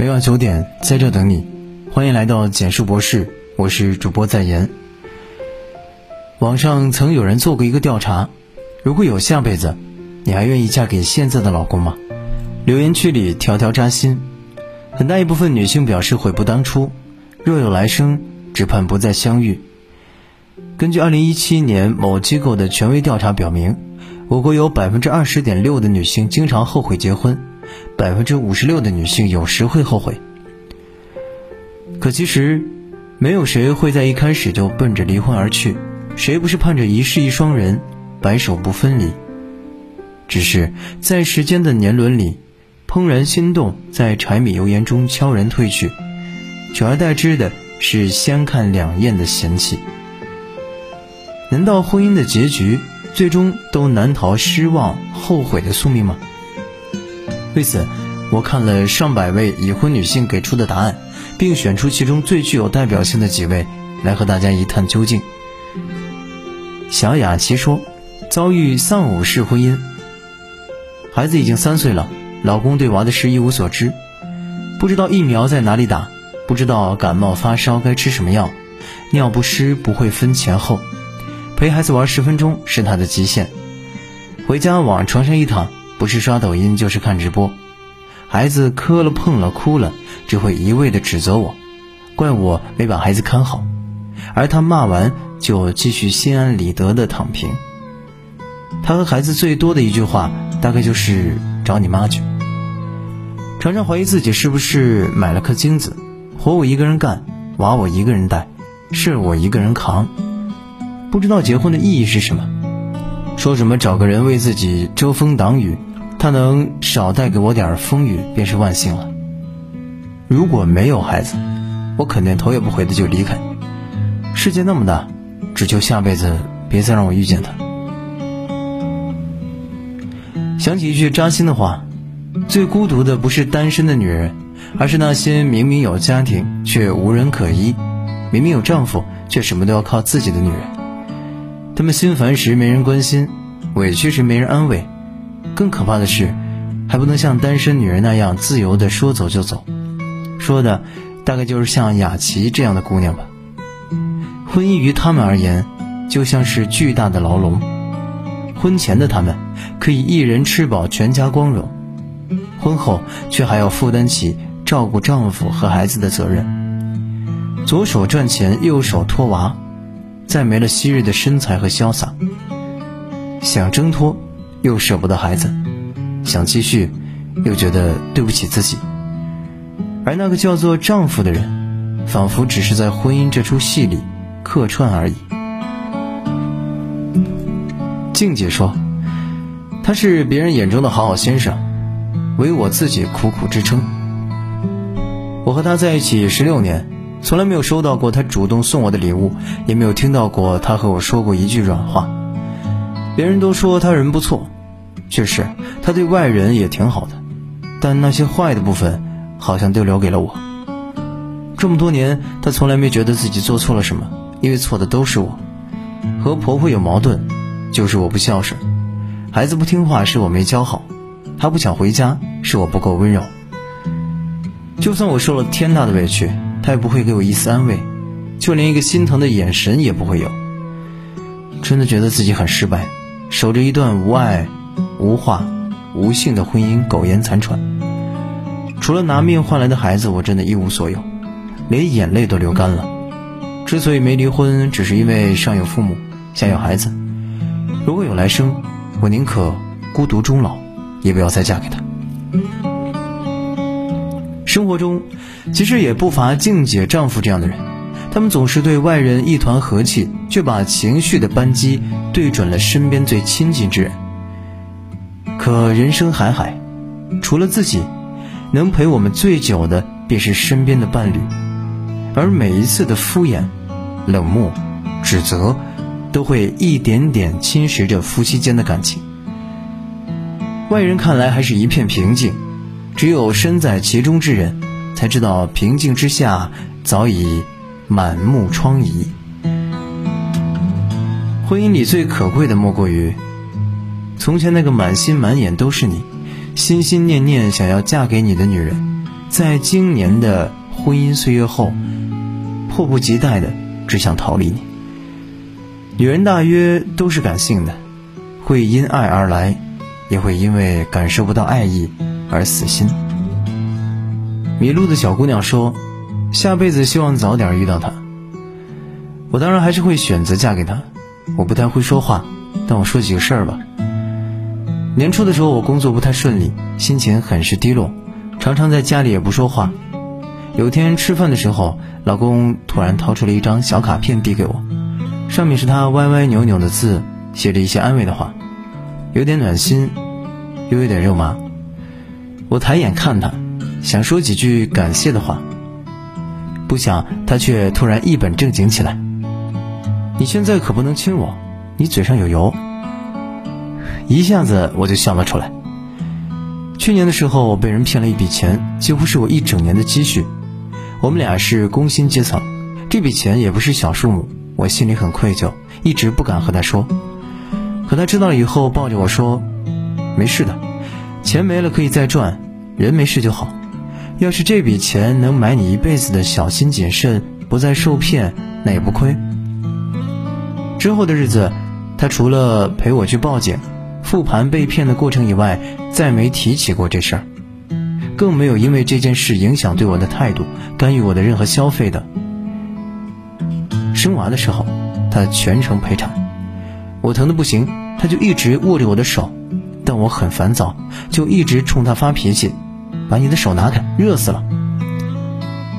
每晚九点在这等你，欢迎来到简述博士，我是主播在言。网上曾有人做过一个调查，如果有下辈子，你还愿意嫁给现在的老公吗？留言区里条条扎心，很大一部分女性表示悔不当初，若有来生，只盼不再相遇。根据二零一七年某机构的权威调查表明，我国有百分之二十点六的女性经常后悔结婚。百分之五十六的女性有时会后悔，可其实，没有谁会在一开始就奔着离婚而去，谁不是盼着一世一双人，白首不分离？只是在时间的年轮里，怦然心动在柴米油盐中悄然褪去，取而代之的是相看两厌的嫌弃。难道婚姻的结局最终都难逃失望、后悔的宿命吗？为此，我看了上百位已婚女性给出的答案，并选出其中最具有代表性的几位来和大家一探究竟。小雅琪说：“遭遇丧偶式婚姻，孩子已经三岁了，老公对娃的事一无所知，不知道疫苗在哪里打，不知道感冒发烧该吃什么药，尿不湿不会分前后，陪孩子玩十分钟是他的极限，回家往床上一躺。”不是刷抖音就是看直播，孩子磕了碰了哭了，只会一味的指责我，怪我没把孩子看好，而他骂完就继续心安理得的躺平。他和孩子最多的一句话，大概就是找你妈去。常常怀疑自己是不是买了颗精子，活我一个人干，娃我一个人带，事我一个人扛，不知道结婚的意义是什么，说什么找个人为自己遮风挡雨。他能少带给我点风雨，便是万幸了。如果没有孩子，我肯定头也不回的就离开。世界那么大，只求下辈子别再让我遇见他。想起一句扎心的话：最孤独的不是单身的女人，而是那些明明有家庭却无人可依，明明有丈夫却什么都要靠自己的女人。她们心烦时没人关心，委屈时没人安慰。更可怕的是，还不能像单身女人那样自由的说走就走。说的大概就是像雅琪这样的姑娘吧。婚姻于他们而言，就像是巨大的牢笼。婚前的他们可以一人吃饱全家光荣，婚后却还要负担起照顾丈夫和孩子的责任。左手赚钱，右手托娃，再没了昔日的身材和潇洒。想挣脱。又舍不得孩子，想继续，又觉得对不起自己。而那个叫做丈夫的人，仿佛只是在婚姻这出戏里客串而已。静姐说：“他是别人眼中的好好先生，唯我自己苦苦支撑。我和他在一起十六年，从来没有收到过他主动送我的礼物，也没有听到过他和我说过一句软话。”别人都说他人不错，确实，他对外人也挺好的，但那些坏的部分，好像都留给了我。这么多年，他从来没觉得自己做错了什么，因为错的都是我。和婆婆有矛盾，就是我不孝顺；孩子不听话，是我没教好；他不想回家，是我不够温柔。就算我受了天大的委屈，他也不会给我一丝安慰，就连一个心疼的眼神也不会有。真的觉得自己很失败。守着一段无爱、无话、无性的婚姻，苟延残喘。除了拿命换来的孩子，我真的一无所有，连眼泪都流干了。之所以没离婚，只是因为上有父母，下有孩子。如果有来生，我宁可孤独终老，也不要再嫁给他。生活中，其实也不乏静姐丈夫这样的人。他们总是对外人一团和气，却把情绪的扳机对准了身边最亲近之人。可人生海海，除了自己，能陪我们最久的便是身边的伴侣。而每一次的敷衍、冷漠、指责，都会一点点侵蚀着夫妻间的感情。外人看来还是一片平静，只有身在其中之人，才知道平静之下早已。满目疮痍。婚姻里最可贵的莫过于，从前那个满心满眼都是你、心心念念想要嫁给你的女人，在今年的婚姻岁月后，迫不及待的只想逃离你。女人大约都是感性的，会因爱而来，也会因为感受不到爱意而死心。迷路的小姑娘说：“下辈子希望早点遇到他。”我当然还是会选择嫁给他。我不太会说话，但我说几个事儿吧。年初的时候，我工作不太顺利，心情很是低落，常常在家里也不说话。有天吃饭的时候，老公突然掏出了一张小卡片递给我，上面是他歪歪扭扭的字，写着一些安慰的话，有点暖心，又有点肉麻。我抬眼看他，想说几句感谢的话，不想他却突然一本正经起来。你现在可不能亲我，你嘴上有油。一下子我就笑了出来。去年的时候，我被人骗了一笔钱，几乎是我一整年的积蓄。我们俩是工薪阶层，这笔钱也不是小数目，我心里很愧疚，一直不敢和他说。可他知道了以后，抱着我说：“没事的，钱没了可以再赚，人没事就好。要是这笔钱能买你一辈子的小心谨慎，不再受骗，那也不亏。”之后的日子，他除了陪我去报警、复盘被骗的过程以外，再没提起过这事儿，更没有因为这件事影响对我的态度、干预我的任何消费的。生娃的时候，他全程陪产，我疼的不行，他就一直握着我的手，但我很烦躁，就一直冲他发脾气：“把你的手拿开，热死了！”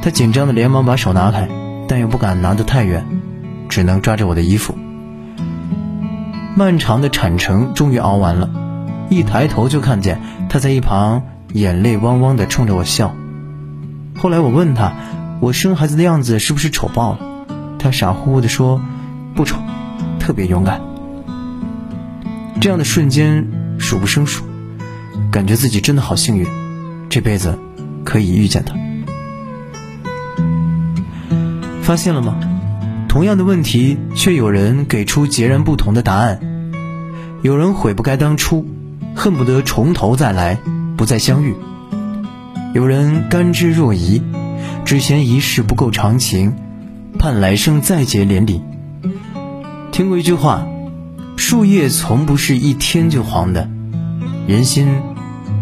他紧张的连忙把手拿开，但又不敢拿得太远，只能抓着我的衣服。漫长的产程终于熬完了，一抬头就看见他在一旁眼泪汪汪的冲着我笑。后来我问他，我生孩子的样子是不是丑爆了？他傻乎乎的说，不丑，特别勇敢。这样的瞬间数不胜数，感觉自己真的好幸运，这辈子可以遇见他。发现了吗？同样的问题，却有人给出截然不同的答案。有人悔不该当初，恨不得从头再来，不再相遇；有人甘之若饴，只嫌一世不够长情，盼来生再结连理。听过一句话：树叶从不是一天就黄的，人心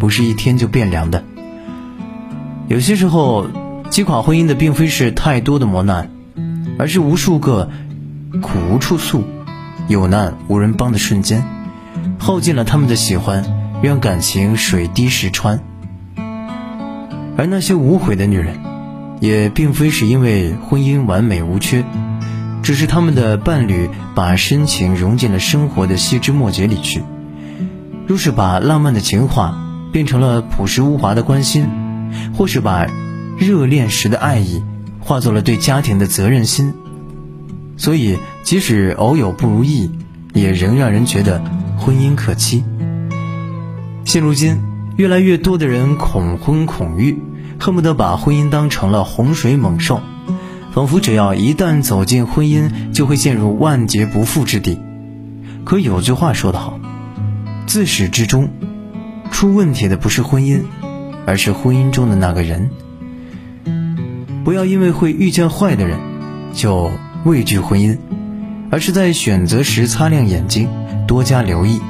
不是一天就变凉的。有些时候，击垮婚姻的并非是太多的磨难。而是无数个苦无处诉、有难无人帮的瞬间，耗尽了他们的喜欢，让感情水滴石穿。而那些无悔的女人，也并非是因为婚姻完美无缺，只是他们的伴侣把深情融进了生活的细枝末节里去。若是把浪漫的情话变成了朴实无华的关心，或是把热恋时的爱意。化作了对家庭的责任心，所以即使偶有不如意，也仍让人觉得婚姻可期。现如今，越来越多的人恐婚恐育，恨不得把婚姻当成了洪水猛兽，仿佛只要一旦走进婚姻，就会陷入万劫不复之地。可有句话说得好，自始至终，出问题的不是婚姻，而是婚姻中的那个人。不要因为会遇见坏的人，就畏惧婚姻，而是在选择时擦亮眼睛，多加留意。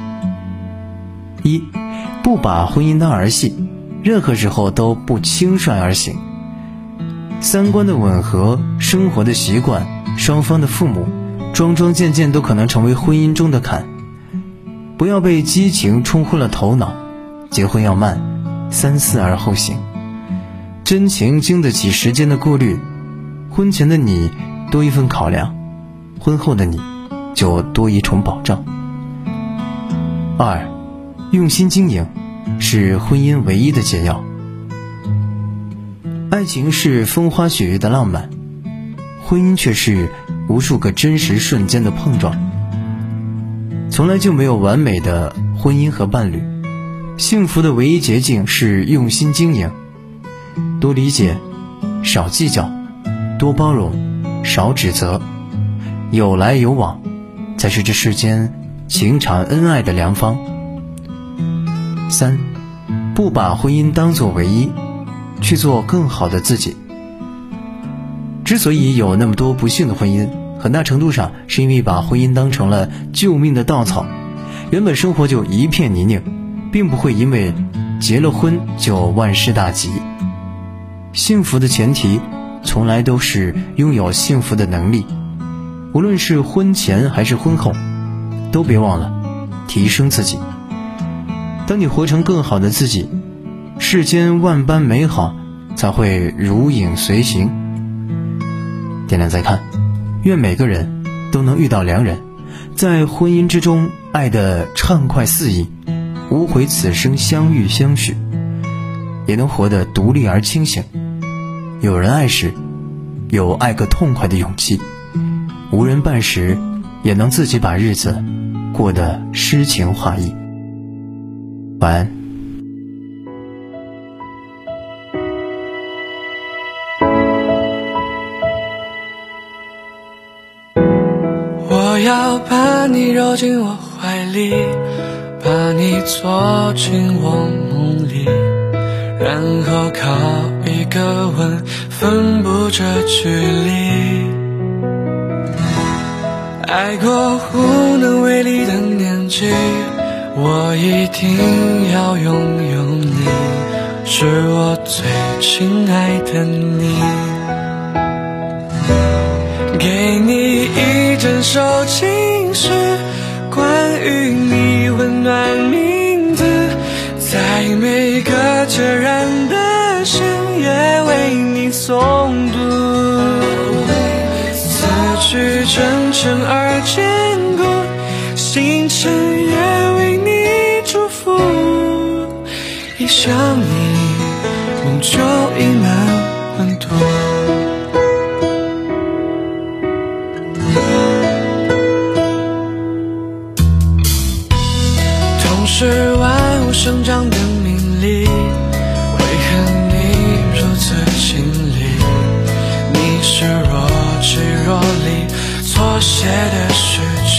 一，不把婚姻当儿戏，任何时候都不轻率而行。三观的吻合，生活的习惯，双方的父母，桩桩件件都可能成为婚姻中的坎。不要被激情冲昏了头脑，结婚要慢，三思而后行。真情经得起时间的过滤，婚前的你多一份考量，婚后的你就多一重保障。二，用心经营是婚姻唯一的解药。爱情是风花雪月的浪漫，婚姻却是无数个真实瞬间的碰撞。从来就没有完美的婚姻和伴侣，幸福的唯一捷径是用心经营。多理解，少计较，多包容，少指责，有来有往，才是这世间情长恩爱的良方。三，不把婚姻当作唯一，去做更好的自己。之所以有那么多不幸的婚姻，很大程度上是因为把婚姻当成了救命的稻草，原本生活就一片泥泞，并不会因为结了婚就万事大吉。幸福的前提，从来都是拥有幸福的能力。无论是婚前还是婚后，都别忘了提升自己。当你活成更好的自己，世间万般美好才会如影随形。点亮再看，愿每个人都能遇到良人，在婚姻之中爱得畅快肆意，无悔此生相遇相许，也能活得独立而清醒。有人爱时，有爱个痛快的勇气；无人伴时，也能自己把日子过得诗情画意。晚安。我要把你揉进我怀里，把你坐进我梦，然后靠一个吻分不这距离。爱过无能为力的年纪。我一定要拥有你，是我最亲爱的你。给你一整首情诗，关于你温暖名，孑然的心也为你诵读。字句真诚而坚固，星辰也为你祝福。一想你，梦就溢满温度。痛是万物生长的命理，写的诗句。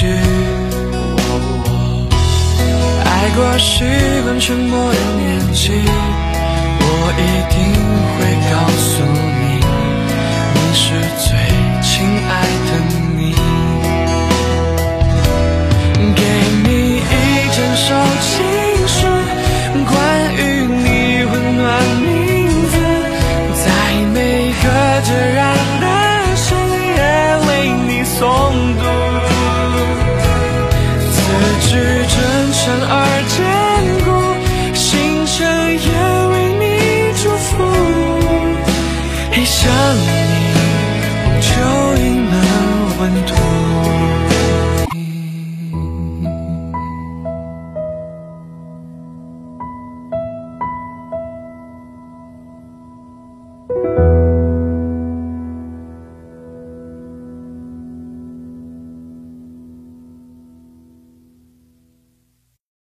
爱过习惯沉默的年纪我一定会告诉你你是最亲爱的